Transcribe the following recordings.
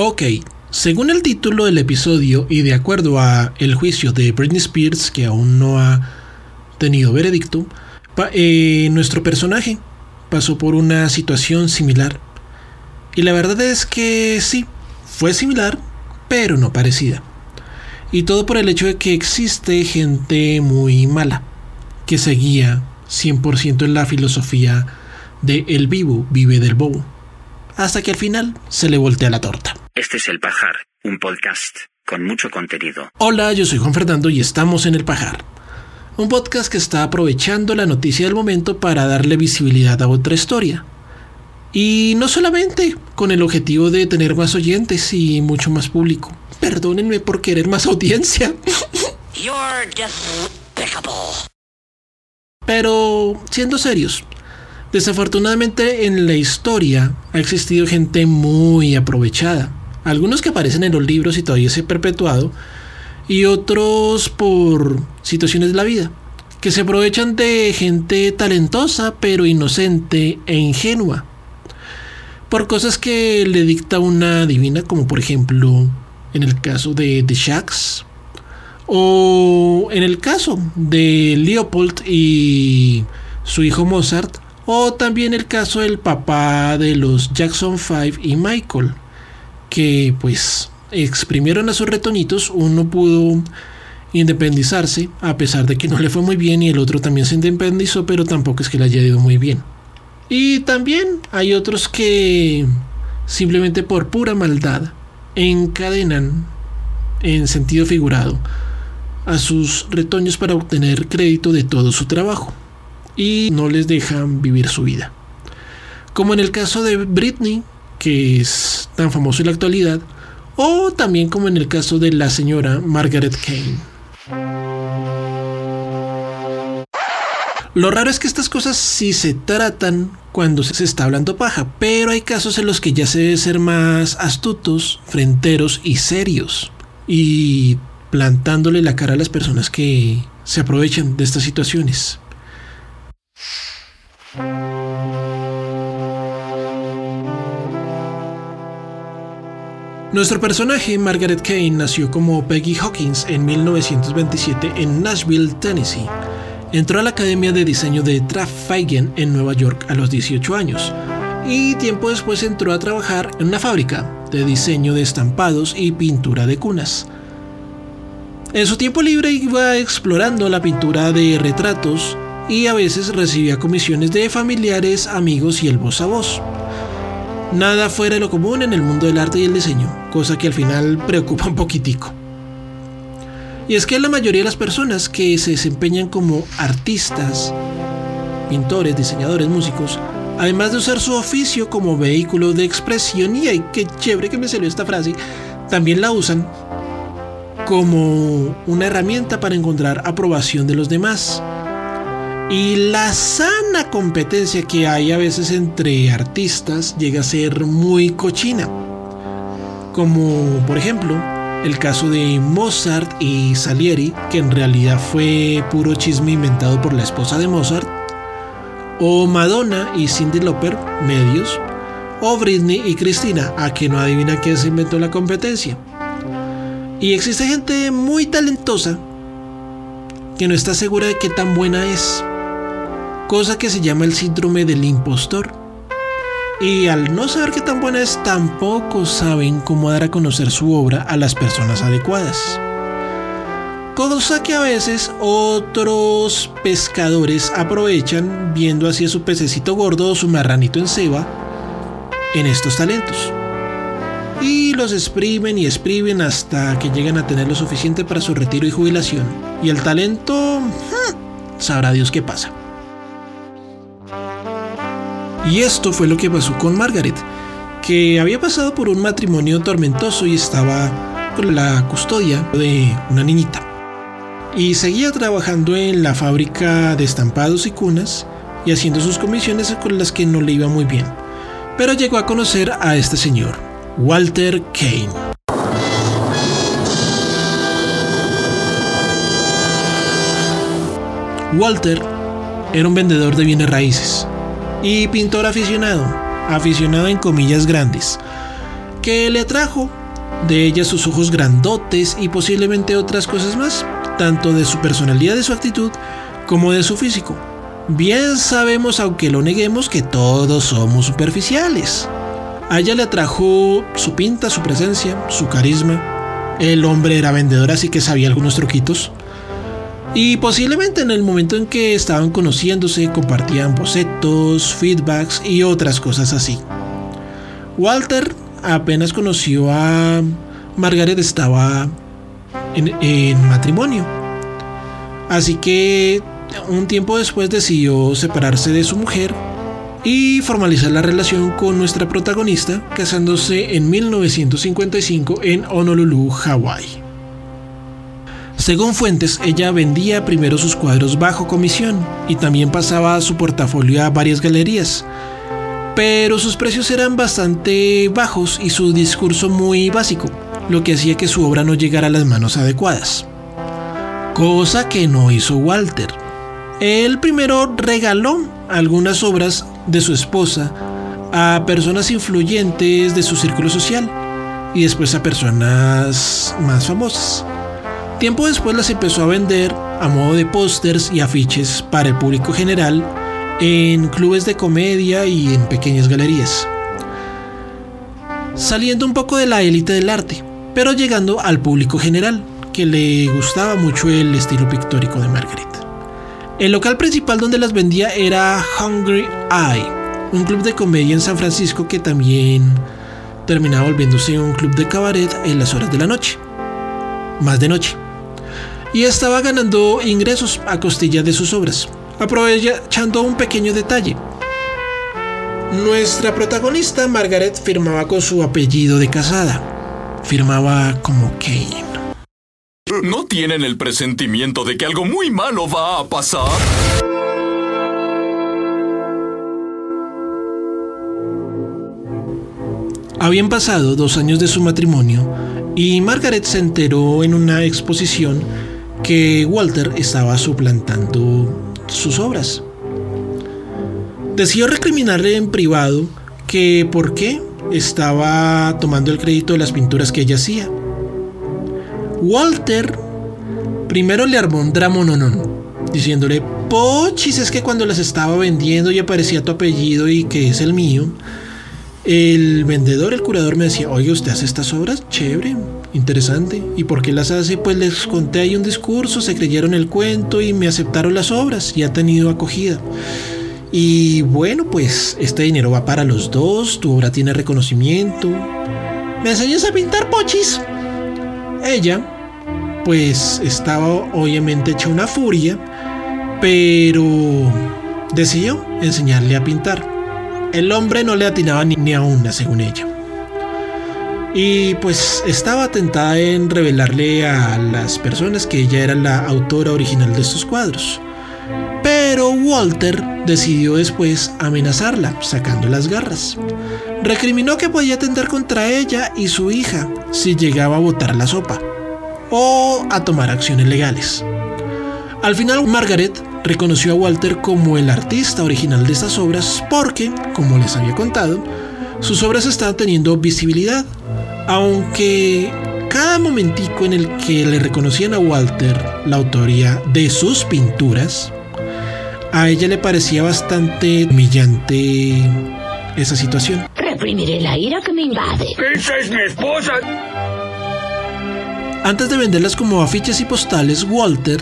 Ok, según el título del episodio y de acuerdo a el juicio de Britney Spears, que aún no ha tenido veredicto, eh, nuestro personaje pasó por una situación similar. Y la verdad es que sí, fue similar, pero no parecida. Y todo por el hecho de que existe gente muy mala, que seguía 100% en la filosofía de el vivo vive del bobo. Hasta que al final se le voltea la torta. Este es El Pajar, un podcast con mucho contenido. Hola, yo soy Juan Fernando y estamos en El Pajar un podcast que está aprovechando la noticia del momento para darle visibilidad a otra historia. Y no solamente con el objetivo de tener más oyentes y mucho más público. Perdónenme por querer más audiencia. Pero, siendo serios, desafortunadamente en la historia ha existido gente muy aprovechada. Algunos que aparecen en los libros y todavía se perpetuado, y otros por situaciones de la vida, que se aprovechan de gente talentosa pero inocente e ingenua, por cosas que le dicta una divina, como por ejemplo en el caso de The Shacks, o en el caso de Leopold y su hijo Mozart, o también el caso del papá de los Jackson 5 y Michael, que pues exprimieron a sus retoñitos, uno pudo independizarse, a pesar de que no le fue muy bien, y el otro también se independizó, pero tampoco es que le haya ido muy bien. Y también hay otros que simplemente por pura maldad encadenan, en sentido figurado, a sus retoños para obtener crédito de todo su trabajo y no les dejan vivir su vida. Como en el caso de Britney, que es tan famoso en la actualidad, o también como en el caso de la señora Margaret Kane. Lo raro es que estas cosas sí se tratan cuando se está hablando paja, pero hay casos en los que ya se debe ser más astutos, frenteros y serios. Y plantándole la cara a las personas que se aprovechan de estas situaciones. Nuestro personaje, Margaret Kane, nació como Peggy Hawkins en 1927 en Nashville, Tennessee. Entró a la Academia de Diseño de Traphagen en Nueva York a los 18 años y tiempo después entró a trabajar en una fábrica de diseño de estampados y pintura de cunas. En su tiempo libre iba explorando la pintura de retratos y a veces recibía comisiones de familiares, amigos y el voz a voz. Nada fuera de lo común en el mundo del arte y el diseño, cosa que al final preocupa un poquitico. Y es que la mayoría de las personas que se desempeñan como artistas, pintores, diseñadores, músicos, además de usar su oficio como vehículo de expresión, y ay, qué chévere que me salió esta frase, también la usan como una herramienta para encontrar aprobación de los demás. Y la sana competencia que hay a veces entre artistas llega a ser muy cochina. Como por ejemplo el caso de Mozart y Salieri, que en realidad fue puro chisme inventado por la esposa de Mozart. O Madonna y Cindy Lauper, medios. O Britney y Cristina, a que no adivina quién se inventó la competencia. Y existe gente muy talentosa que no está segura de qué tan buena es cosa que se llama el síndrome del impostor. Y al no saber qué tan buena es, tampoco saben cómo dar a conocer su obra a las personas adecuadas. Cosa que a veces otros pescadores aprovechan viendo así a su pececito gordo o su marranito en ceba en estos talentos. Y los exprimen y exprimen hasta que llegan a tener lo suficiente para su retiro y jubilación. Y el talento, hmm, sabrá Dios qué pasa. Y esto fue lo que pasó con Margaret, que había pasado por un matrimonio tormentoso y estaba con la custodia de una niñita. Y seguía trabajando en la fábrica de estampados y cunas y haciendo sus comisiones con las que no le iba muy bien. Pero llegó a conocer a este señor, Walter Kane. Walter era un vendedor de bienes raíces y pintor aficionado, aficionado en comillas grandes. que le atrajo. De ella sus ojos grandotes y posiblemente otras cosas más, tanto de su personalidad y su actitud como de su físico. Bien sabemos, aunque lo neguemos, que todos somos superficiales. A ella le atrajo su pinta, su presencia, su carisma. El hombre era vendedor, así que sabía algunos truquitos. Y posiblemente en el momento en que estaban conociéndose compartían bocetos, feedbacks y otras cosas así. Walter apenas conoció a Margaret estaba en, matrimonio. Así que un tiempo después decidió separarse de su mujer y formalizar la relación con nuestra protagonista, casándose en 1955 en Honolulu, Hawái. Según fuentes, ella vendía primero sus cuadros bajo comisión y también pasaba su portafolio a varias galerías. Pero sus precios eran bastante bajos y su discurso muy básico, lo que hacía que su obra no llegara a las manos adecuadas. Cosa que no hizo Walter. Él primero regaló algunas obras de su esposa a personas influyentes de su círculo social y después a personas más famosas. Tiempo después las empezó a vender a modo de pósters y afiches para el público general en clubes de comedia y en pequeñas galerías. Saliendo un poco de la élite del arte, pero llegando al público general, que le gustaba mucho el estilo pictórico de Margaret. El local principal donde las vendía era Hungry Eye, un club de comedia en San Francisco que también terminaba volviéndose un club de cabaret en las horas de la noche. Más de noche y estaba ganando ingresos a costilla de sus obras, aprovechando un pequeño detalle. Nuestra protagonista Margaret firmaba con su apellido de casada. Firmaba como Kane. ¿No tienen el presentimiento de que algo muy malo va a pasar? Habían pasado dos años de su matrimonio y Margaret se enteró en una exposición que Walter estaba suplantando sus obras. Decidió recriminarle en privado que por qué estaba tomando el crédito de las pinturas que ella hacía. Walter primero le armó un dramononón, diciéndole, Pochis, es que cuando las estaba vendiendo y aparecía tu apellido y que es el mío, el vendedor, el curador me decía, oye, ¿usted hace estas obras? Chévere, interesante. ¿Y por qué las hace? Pues les conté ahí un discurso, se creyeron el cuento y me aceptaron las obras y ha tenido acogida. Y bueno, pues este dinero va para los dos, tu obra tiene reconocimiento. ¿Me enseñas a pintar pochis? Ella, pues estaba obviamente hecha una furia, pero decidió enseñarle a pintar. El hombre no le atinaba ni, a una, según ella. Y pues estaba tentada en revelarle a las personas que ella era la autora original de estos cuadros. Pero Walter decidió después amenazarla, sacando las garras. Recriminó que podía atentar contra ella y su hija si llegaba a botar la sopa o a tomar acciones legales. Al final, Margaret reconoció a Walter como el artista original de estas obras porque, como les había contado, sus obras estaban teniendo visibilidad, aunque cada momentico en el que le reconocían a Walter la autoría de sus pinturas, a ella le parecía bastante humillante esa situación. Reprimiré la ira que me invade. ¡Esa es mi esposa! Antes de venderlas como afiches y postales, Walter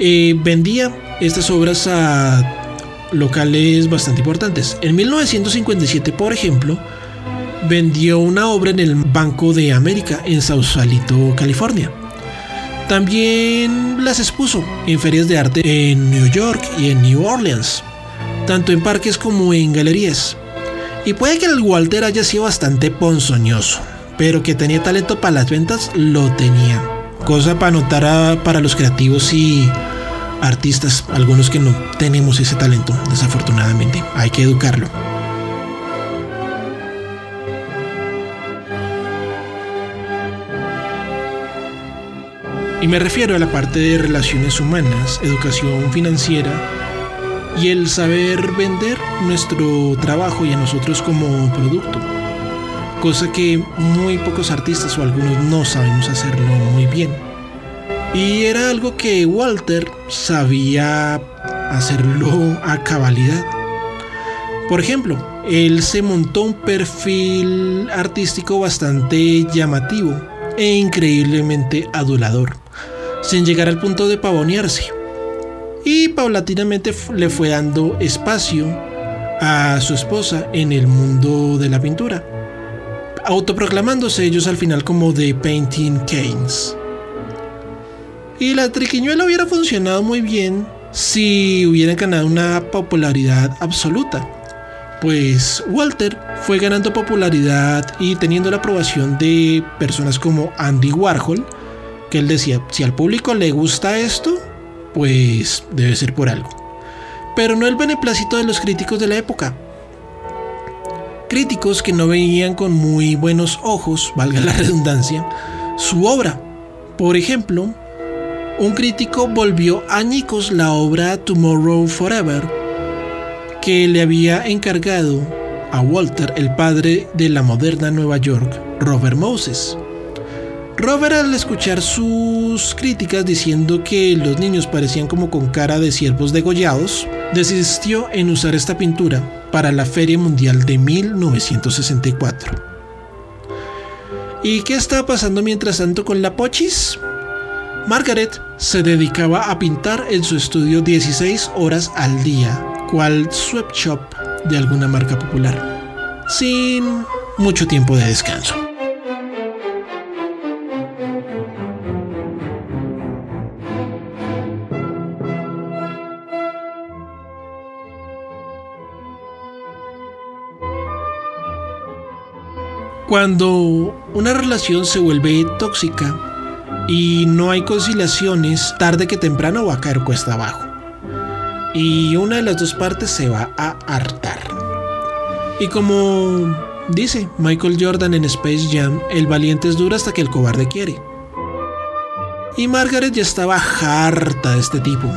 eh, vendía estas obras a locales bastante importantes. En 1957, por ejemplo, vendió una obra en el Banco de América en Sausalito, California. También las expuso en ferias de arte en New York y en New Orleans, tanto en parques como en galerías. Y puede que el Walter haya sido bastante ponzoñoso, pero que tenía talento para las ventas, lo tenía. Cosa para notar para los creativos y artistas, algunos que no tenemos ese talento, desafortunadamente. Hay que educarlo. Y me refiero a la parte de relaciones humanas, educación financiera y el saber vender nuestro trabajo y a nosotros como producto. cosa que muy pocos artistas o algunos no sabemos hacerlo muy bien. Y era algo que Walter sabía hacerlo a cabalidad. Por ejemplo, él se montó un perfil artístico bastante llamativo e increíblemente adulador, sin llegar al punto de pavonearse. Y paulatinamente le fue dando espacio a su esposa en el mundo de la pintura, autoproclamándose ellos al final como The Painting Canes. Y la triquiñuela hubiera funcionado muy bien si hubieran ganado una popularidad absoluta. Pues Walter fue ganando popularidad y teniendo la aprobación de personas como Andy Warhol, que él decía, si al público le gusta esto, pues debe ser por algo. Pero no el beneplácito de los críticos de la época. Críticos que no veían con muy buenos ojos, valga la redundancia, su obra. Por ejemplo, un crítico volvió añicos la obra Tomorrow Forever, que le había encargado a Walter, el padre de la moderna Nueva York, Robert Moses. Robert al escuchar sus críticas diciendo que los niños parecían como con cara de siervos degollados, desistió en usar esta pintura para la Feria Mundial de 1964. ¿Y qué estaba pasando mientras tanto con la Pochis? Margaret se dedicaba a pintar en su estudio 16 horas al día, cual sweatshop de alguna marca popular, sin mucho tiempo de descanso. Cuando una relación se vuelve tóxica, y no hay conciliaciones, tarde que temprano va a caer cuesta abajo. Y una de las dos partes se va a hartar. Y como dice Michael Jordan en Space Jam, el valiente es duro hasta que el cobarde quiere. Y Margaret ya estaba harta de este tipo.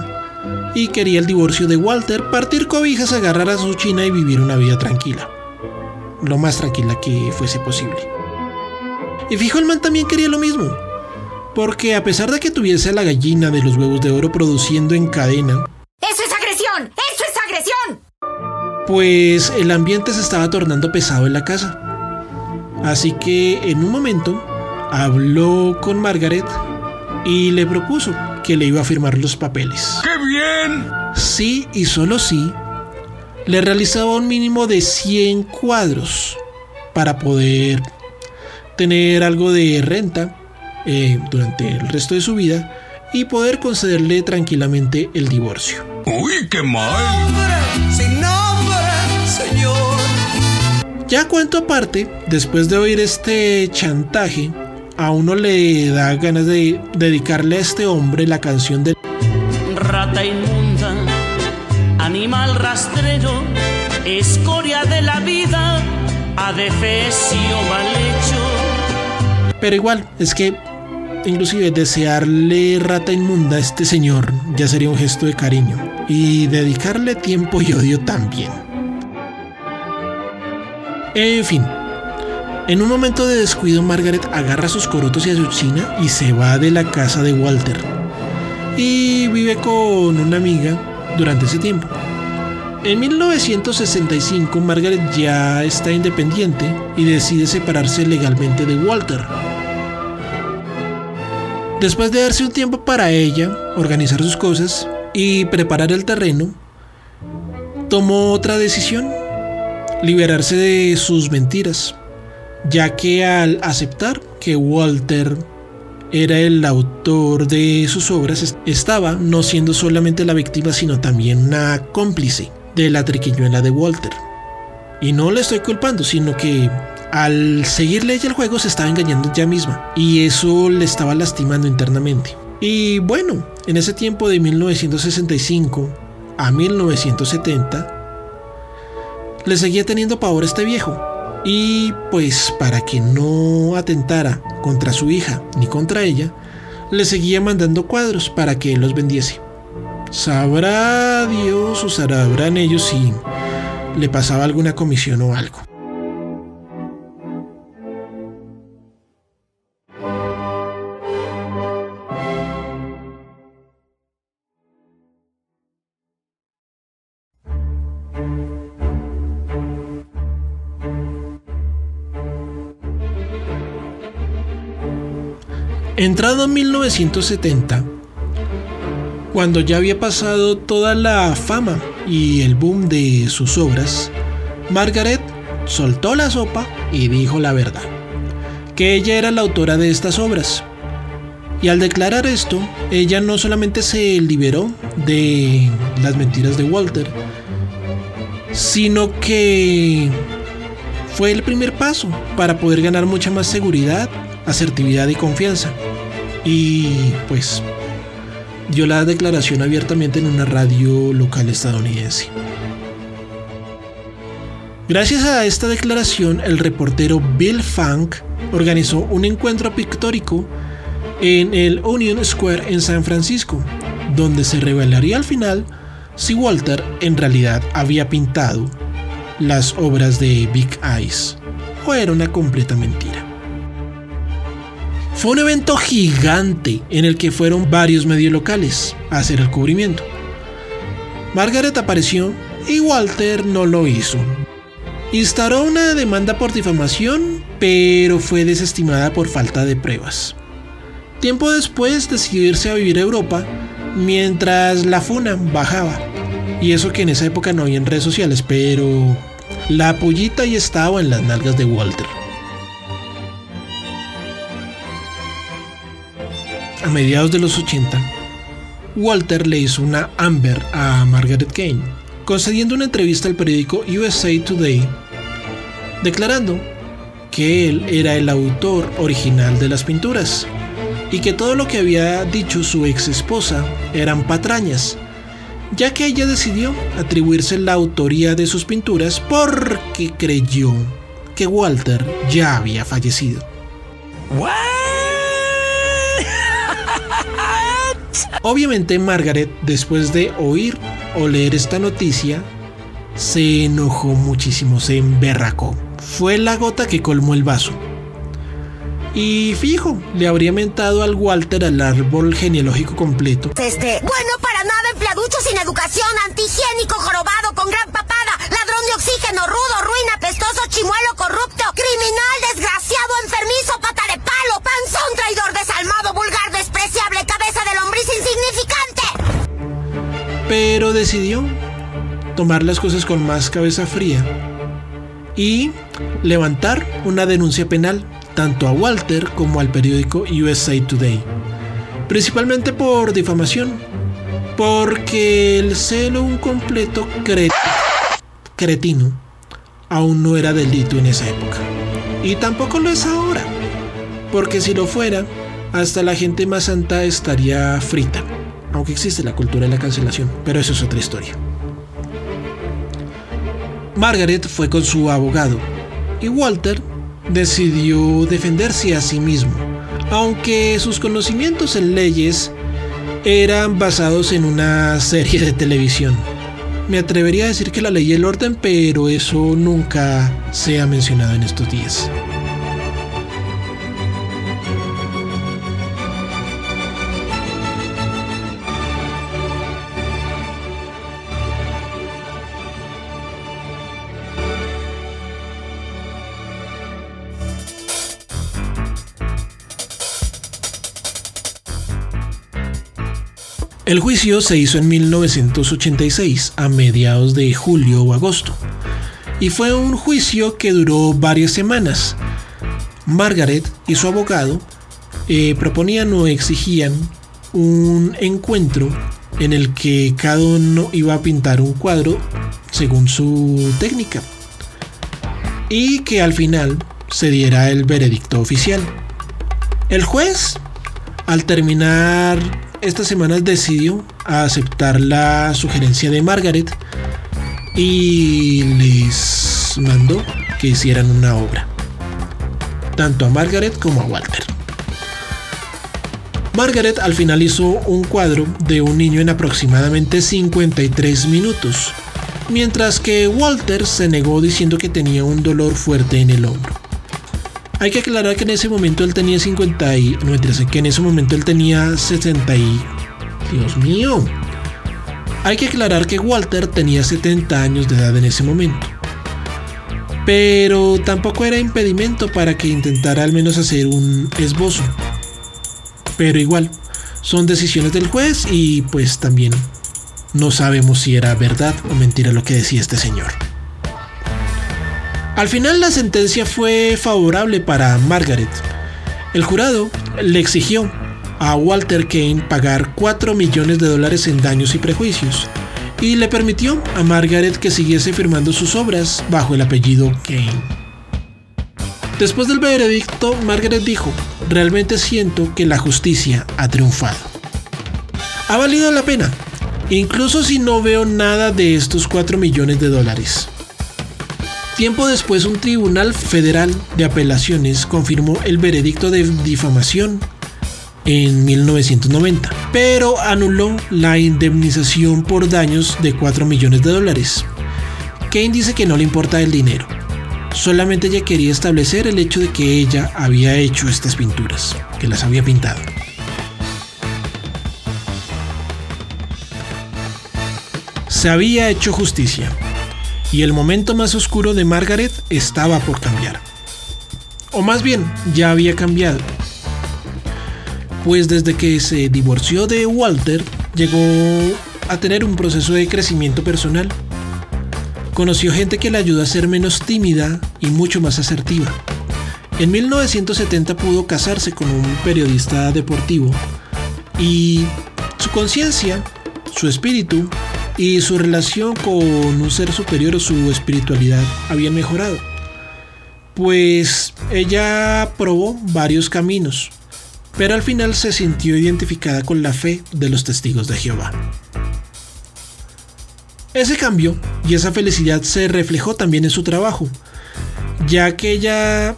Y quería el divorcio de Walter, partir cobijas, agarrar a su china y vivir una vida tranquila. Lo más tranquila que fuese posible. Y fijo, el man también quería lo mismo porque a pesar de que tuviese la gallina de los huevos de oro produciendo en cadena... ¡Eso es agresión! ¡Eso es agresión! Pues el ambiente se estaba tornando pesado en la casa. Así que en un momento habló con Margaret y le propuso que le iba a firmar los papeles. ¡Qué bien! Sí y solo sí, le realizaba un mínimo de 100 cuadros para poder tener algo de renta eh, durante el resto de su vida y poder concederle tranquilamente el divorcio. ¡Uy, qué mal! sin nombre, señor. Ya cuento aparte, después de oír este chantaje, a uno le da ganas de dedicarle a este hombre la canción de Rata inmunda, animal rastrero, escoria de la vida, adefesio mal hecho. Pero igual, es que inclusive desearle rata inmunda a este señor ya sería un gesto de cariño y dedicarle tiempo y odio también. En fin, en un momento de descuido Margaret agarra sus corotos y a su china y se va de la casa de Walter y vive con una amiga durante ese tiempo. En 1965 Margaret ya está independiente y decide separarse legalmente de Walter Después de darse un tiempo para ella, organizar sus cosas y preparar el terreno, tomó otra decisión, liberarse de sus mentiras, ya que al aceptar que Walter era el autor de sus obras, estaba no siendo solamente la víctima, sino también una cómplice de la triquiñuela de Walter. Y no le estoy culpando, sino que al seguirle ella el juego se estaba engañando ella misma y eso le estaba lastimando internamente. Y bueno, en ese tiempo de 1965 a 1970 le seguía teniendo pavor a este viejo. Y pues para que no atentara contra su hija ni contra ella, le seguía mandando cuadros para que él los vendiese. Sabrá Dios o sabrán ellos si le pasaba alguna comisión o algo. Entrado en 1970, cuando ya había pasado toda la fama y el boom de sus obras, Margaret soltó la sopa y dijo la verdad, que ella era la autora de estas obras. Y al declarar esto, ella no solamente se liberó de las mentiras de Walter, sino que fue el primer paso para poder ganar mucha más seguridad, asertividad y confianza. Y pues dio la declaración abiertamente en una radio local estadounidense. Gracias a esta declaración, el reportero Bill Funk organizó un encuentro pictórico en el Union Square en San Francisco, donde se revelaría al final si Walter en realidad había pintado las obras de Big Eyes o era una completa mentira. Fue un evento gigante en el que fueron varios medios locales a hacer el cubrimiento. Margaret apareció y Walter no lo hizo. Instaró una demanda por difamación, pero fue desestimada por falta de pruebas. Tiempo después decidió irse a vivir a Europa mientras la funa bajaba. Y eso que en esa época no había en redes sociales, pero la pollita ya estaba en las nalgas de Walter. Mediados de los 80, Walter le hizo una Amber a Margaret Kane, concediendo una entrevista al periódico USA Today, declarando que él era el autor original de las pinturas y que todo lo que había dicho su ex esposa eran patrañas, ya que ella decidió atribuirse la autoría de sus pinturas porque creyó que Walter ya había fallecido. Obviamente Margaret, después de oír o leer esta noticia, se enojó muchísimo, se emberracó. Fue la gota que colmó el vaso. Y fijo, le habría mentado al Walter al árbol genealógico completo. Este, bueno para nada, empleaducho sin educación, antihigiénico, jorobado, con gran papada, ladrón de oxígeno, rudo, ruina, pestoso, chimuelo, corrupto, criminal, desgraciado, Pero decidió tomar las cosas con más cabeza fría y levantar una denuncia penal tanto a Walter como al periódico USA Today, principalmente por difamación, porque el celo un completo cretino aún no era delito en esa época, y tampoco lo es ahora, porque si lo fuera, hasta la gente más santa estaría frita, aunque existe la cultura de la cancelación, pero eso es otra historia. Margaret fue con su abogado y Walter decidió defenderse a sí mismo, aunque sus conocimientos en leyes eran basados en una serie de televisión. Me atrevería a decir que la ley y el orden, pero eso nunca se ha mencionado en estos días. El juicio se hizo en 1986, a mediados de julio o agosto, y fue un juicio que duró varias semanas. Margaret y su abogado eh, proponían o exigían un encuentro en el que cada uno iba a pintar un cuadro según su técnica y que al final se diera el veredicto oficial. El juez, al terminar estas semanas decidió aceptar la sugerencia de Margaret y les mandó que hicieran una obra, tanto a Margaret como a Walter. Margaret al final hizo un cuadro de un niño en aproximadamente 53 minutos, mientras que Walter se negó diciendo que tenía un dolor fuerte en el hombro. Hay que aclarar que en ese momento él tenía 50 y... No, que en ese momento él tenía 60 y... Dios mío. Hay que aclarar que Walter tenía 70 años de edad en ese momento. Pero tampoco era impedimento para que intentara al menos hacer un esbozo. Pero igual, son decisiones del juez y pues también no sabemos si era verdad o mentira lo que decía este señor. Al final la sentencia fue favorable para Margaret. El jurado le exigió a Walter Kane pagar 4 millones de dólares en daños y prejuicios y le permitió a Margaret que siguiese firmando sus obras bajo el apellido Kane. Después del veredicto, Margaret dijo, realmente siento que la justicia ha triunfado. Ha valido la pena, incluso si no veo nada de estos 4 millones de dólares. Tiempo después, un tribunal federal de apelaciones confirmó el veredicto de difamación en 1990, pero anuló la indemnización por daños de 4 millones de dólares. Kane dice que no le importa el dinero, solamente ella quería establecer el hecho de que ella había hecho estas pinturas, que las había pintado. Se había hecho justicia, y el momento más oscuro de Margaret estaba por cambiar. O más bien, ya había cambiado pues desde que se divorció de Walter, llegó a tener un proceso de crecimiento personal. Conoció gente que le ayudó a ser menos tímida y mucho más asertiva. En 1970 pudo casarse con un periodista deportivo y su conciencia, su espíritu y su relación con un ser superior o su espiritualidad habían mejorado. Pues ella probó varios caminos, pero al final se sintió identificada con la fe de los testigos de Jehová. Ese cambio y esa felicidad se reflejó también en su trabajo, ya que ella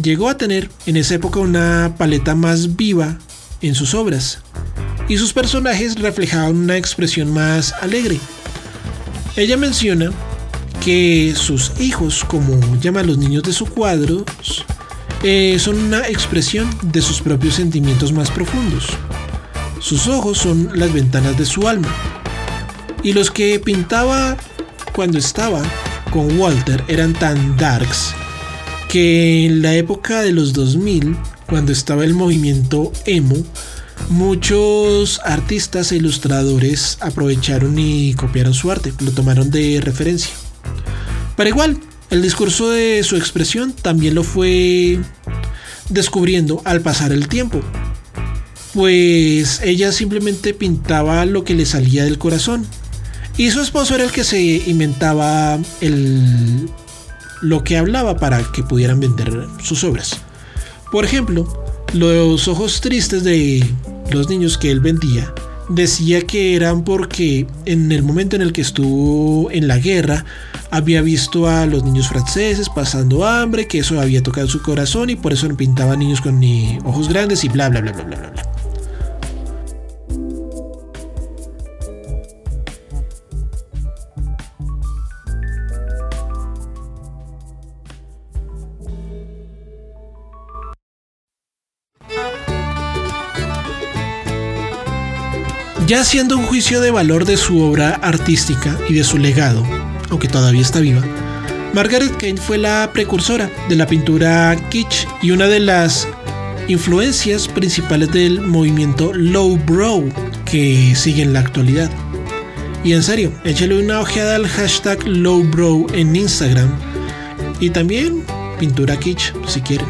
llegó a tener en esa época una paleta más viva en sus obras, y sus personajes reflejaban una expresión más alegre. Ella menciona que sus hijos, como llama a los niños de sus cuadros, eh, son una expresión de sus propios sentimientos más profundos. Sus ojos son las ventanas de su alma. Y los que pintaba cuando estaba con Walter eran tan darks que en la época de los 2000, cuando estaba el movimiento emo, muchos artistas e ilustradores aprovecharon y copiaron su arte, lo tomaron de referencia. Pero igual, el discurso de su expresión también lo fue descubriendo al pasar el tiempo. Pues ella simplemente pintaba lo que le salía del corazón. Y su esposo era el que se inventaba el, lo que hablaba para que pudieran vender sus obras. Por ejemplo, los ojos tristes de los niños que él vendía decía que eran porque en el momento en el que estuvo en la guerra había visto a los niños franceses pasando hambre, que eso había tocado su corazón y por eso pintaba niños con ojos grandes y bla bla bla bla bla bla. Ya haciendo un juicio de valor de su obra artística y de su legado, aunque todavía está viva, Margaret Kane fue la precursora de la pintura kitsch y una de las influencias principales del movimiento lowbrow que sigue en la actualidad. Y en serio, échale una ojeada al hashtag lowbrow en Instagram y también pintura kitsch si quieren.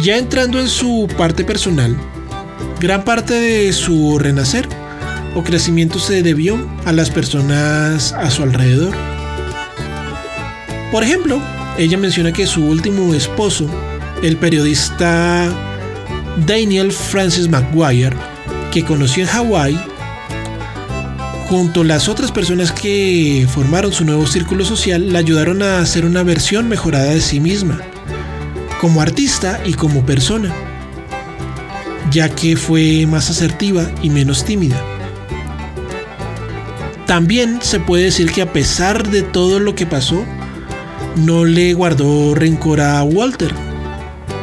Ya entrando en su parte personal, gran parte de su renacer o crecimiento se debió a las personas a su alrededor. Por ejemplo, ella menciona que su último esposo, el periodista Daniel Francis McGuire, que conoció en Hawái, junto a las otras personas que formaron su nuevo círculo social, la ayudaron a hacer una versión mejorada de sí misma, como artista y como persona, ya que fue más asertiva y menos tímida. También se puede decir que a pesar de todo lo que pasó, no le guardó rencor a Walter.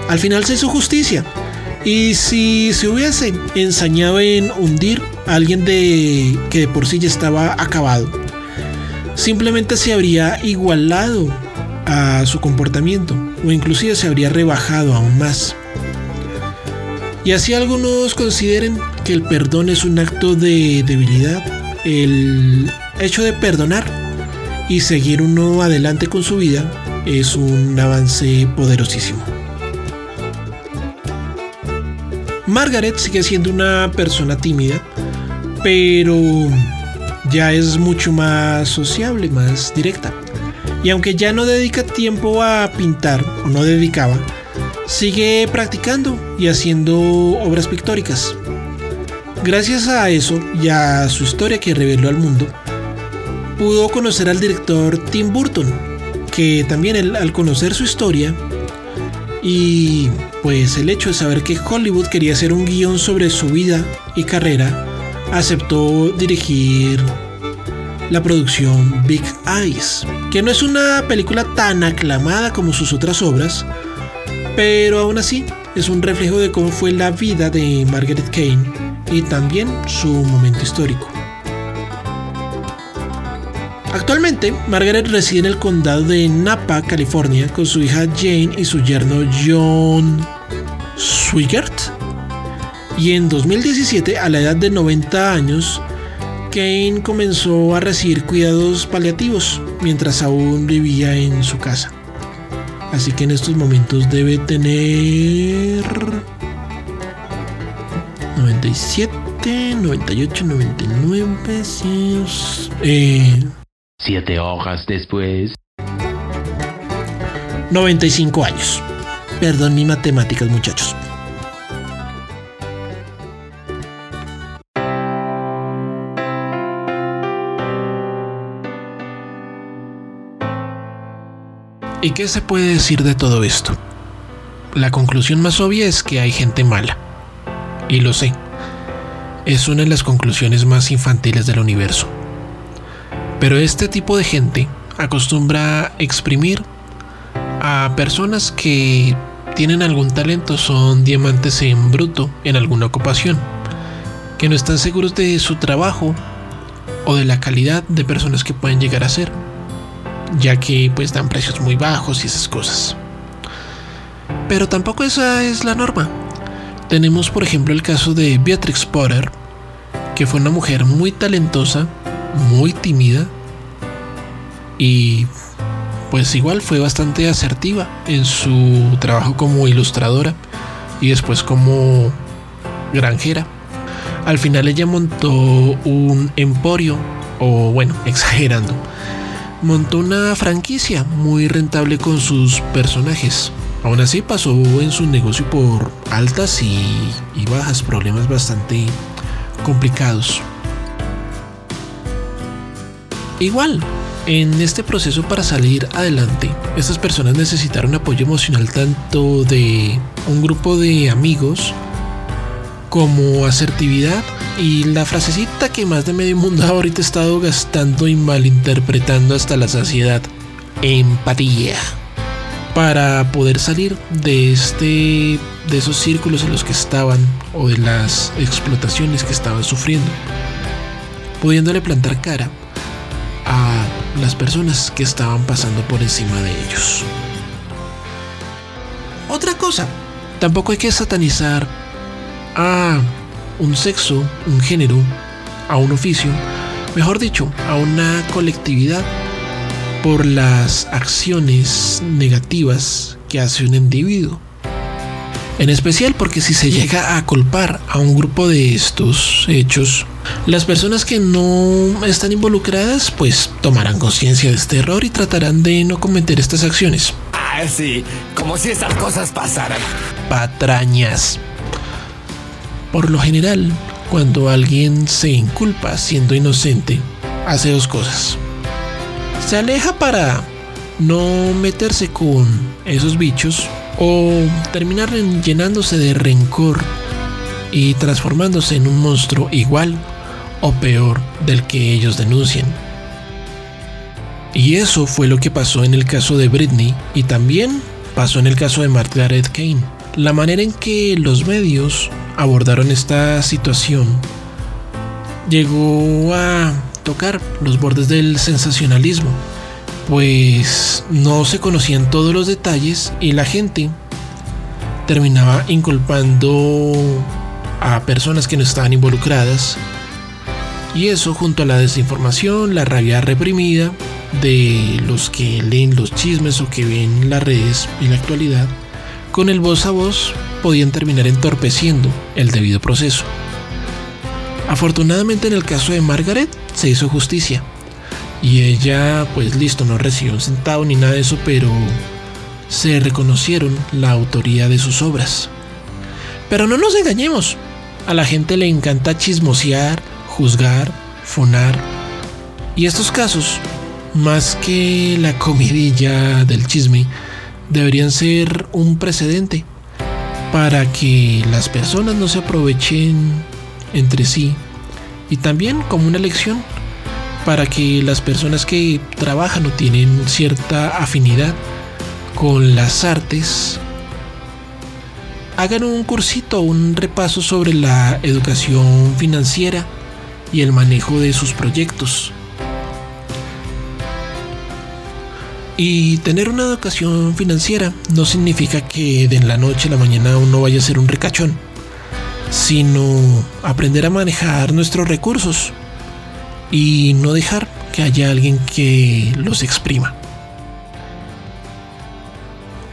Al final se hizo justicia. Y si se hubiese ensañado en hundir a alguien de que de por sí ya estaba acabado, simplemente se habría igualado a su comportamiento o inclusive se habría rebajado aún más. Y así algunos consideren que el perdón es un acto de debilidad, el hecho de perdonar y seguir uno adelante con su vida es un avance poderosísimo. Margaret sigue siendo una persona tímida, pero ya es mucho más sociable, más directa. Y aunque ya no dedica tiempo a pintar, o no dedicaba, sigue practicando y haciendo obras pictóricas. Gracias a eso y a su historia que reveló al mundo, pudo conocer al director Tim Burton, que también al conocer su historia y pues el hecho de saber que Hollywood quería hacer un guion sobre su vida y carrera, aceptó dirigir la producción Big Eyes, que no es una película tan aclamada como sus otras obras, pero aún así es un reflejo de cómo fue la vida de Margaret Kane y también su momento histórico. Actualmente, Margaret reside en el condado de Napa, California, con su hija Jane y su yerno John Swigert. Y en 2017, a la edad de 90 años, Kane comenzó a recibir cuidados paliativos mientras aún vivía en su casa. Así que en estos momentos debe tener 97, 98, 99, 100, eh, Siete hojas después. 95 años. Perdón mi matemáticas, muchachos. ¿Y qué se puede decir de todo esto? La conclusión más obvia es que hay gente mala. Y lo sé. Es una de las conclusiones más infantiles del universo. Pero este tipo de gente acostumbra exprimir a personas que tienen algún talento, son diamantes en bruto en alguna ocupación, que no están seguros de su trabajo o de la calidad de personas que pueden llegar a ser, ya que pues dan precios muy bajos y esas cosas. Pero tampoco esa es la norma. Tenemos por ejemplo el caso de Beatrix Potter, que fue una mujer muy talentosa, muy tímida y pues igual fue bastante asertiva en su trabajo como ilustradora y después como granjera. Al final ella montó un emporio, o bueno, exagerando, montó una franquicia muy rentable con sus personajes. Aún así pasó en su negocio por altas y, bajas, problemas bastante complicados. Igual, en este proceso para salir adelante, estas personas necesitaron apoyo emocional tanto de un grupo de amigos como asertividad y la frasecita que más de medio mundo ahorita ha estado gastando y malinterpretando hasta la saciedad, empatía. Para poder salir de este de esos círculos en los que estaban o de las explotaciones que estaban sufriendo, pudiéndole plantar cara a las personas que estaban pasando por encima de ellos. Otra cosa, tampoco hay que satanizar a un sexo, un género, a un oficio, mejor dicho, a una colectividad por las acciones negativas que hace un individuo. En especial porque si se llega a culpar a un grupo de estos hechos, las personas que no están involucradas pues tomarán conciencia de este error y tratarán de no cometer estas acciones. Ah, sí, como si estas cosas pasaran. Patrañas. Por lo general, cuando alguien se inculpa siendo inocente, hace dos cosas. Se aleja para no meterse con esos bichos o terminar llenándose de rencor y transformándose en un monstruo igual o peor del que ellos denuncian. Y eso fue lo que pasó en el caso de Britney y también pasó en el caso de Margaret Kane. La manera en que los medios abordaron esta situación llegó a tocar los bordes del sensacionalismo, pues no se conocían todos los detalles y la gente terminaba inculpando a personas que no estaban involucradas. Y eso junto a la desinformación, la rabia reprimida de los que leen los chismes o que ven las redes en la actualidad, con el voz a voz podían terminar entorpeciendo el debido proceso. Afortunadamente en el caso de Margaret se hizo justicia y ella pues listo no recibió un centavo ni nada de eso pero se reconocieron la autoría de sus obras. Pero no nos engañemos, a la gente le encanta chismosear, juzgar, fonar. Y estos casos, más que la comidilla del chisme, deberían ser un precedente para que las personas no se aprovechen entre sí y también como una lección para que las personas que trabajan o tienen cierta afinidad con las artes hagan un cursito, un repaso sobre la educación financiera y el manejo de sus proyectos. Y tener una educación financiera no significa que de la noche a la mañana uno vaya a ser un ricachón, sino aprender a manejar nuestros recursos y no dejar que haya alguien que los exprima.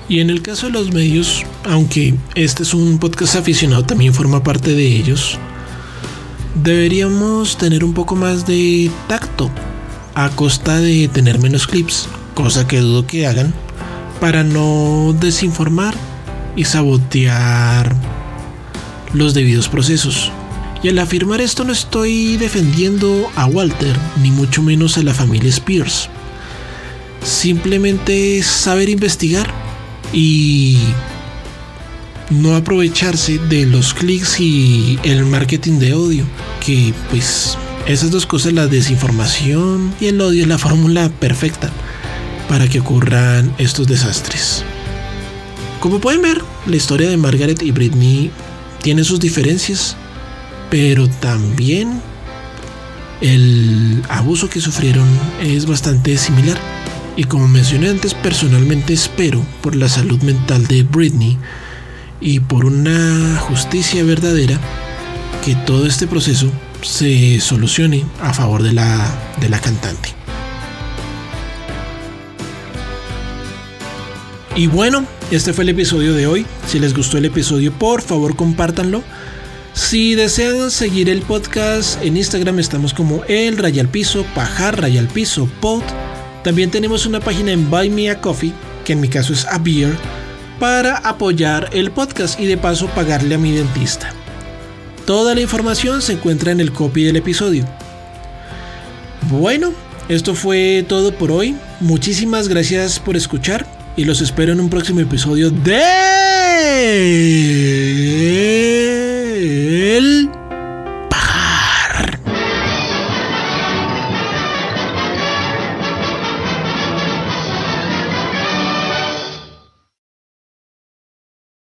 Y en el caso de los medios, aunque este es un podcast aficionado, también forma parte de ellos, deberíamos tener un poco más de tacto a costa de tener menos clips, cosa que dudo que hagan, para no desinformar y sabotear los debidos procesos. Y al afirmar esto no estoy defendiendo a Walter, ni mucho menos a la familia Spears. Simplemente saber investigar y no aprovecharse de los clics y el marketing de odio, que pues esas dos cosas, la desinformación y el odio es la fórmula perfecta para que ocurran estos desastres. Como pueden ver, la historia de Margaret y Britney tiene sus diferencias, pero también el abuso que sufrieron es bastante similar. Y como mencioné antes, personalmente espero por la salud mental de Britney y por una justicia verdadera que todo este proceso se solucione a favor de la, de la cantante. Y bueno, este fue el episodio de hoy. Si les gustó el episodio, por favor compártanlo. Si desean seguir el podcast en Instagram estamos como el Rayal Piso, Pajar Rayal Piso Pod. También tenemos una página en Buy Me a Coffee, que en mi caso es a Beer, para apoyar el podcast y de paso pagarle a mi dentista. Toda la información se encuentra en el copy del episodio. Bueno, esto fue todo por hoy. Muchísimas gracias por escuchar y los espero en un próximo episodio de...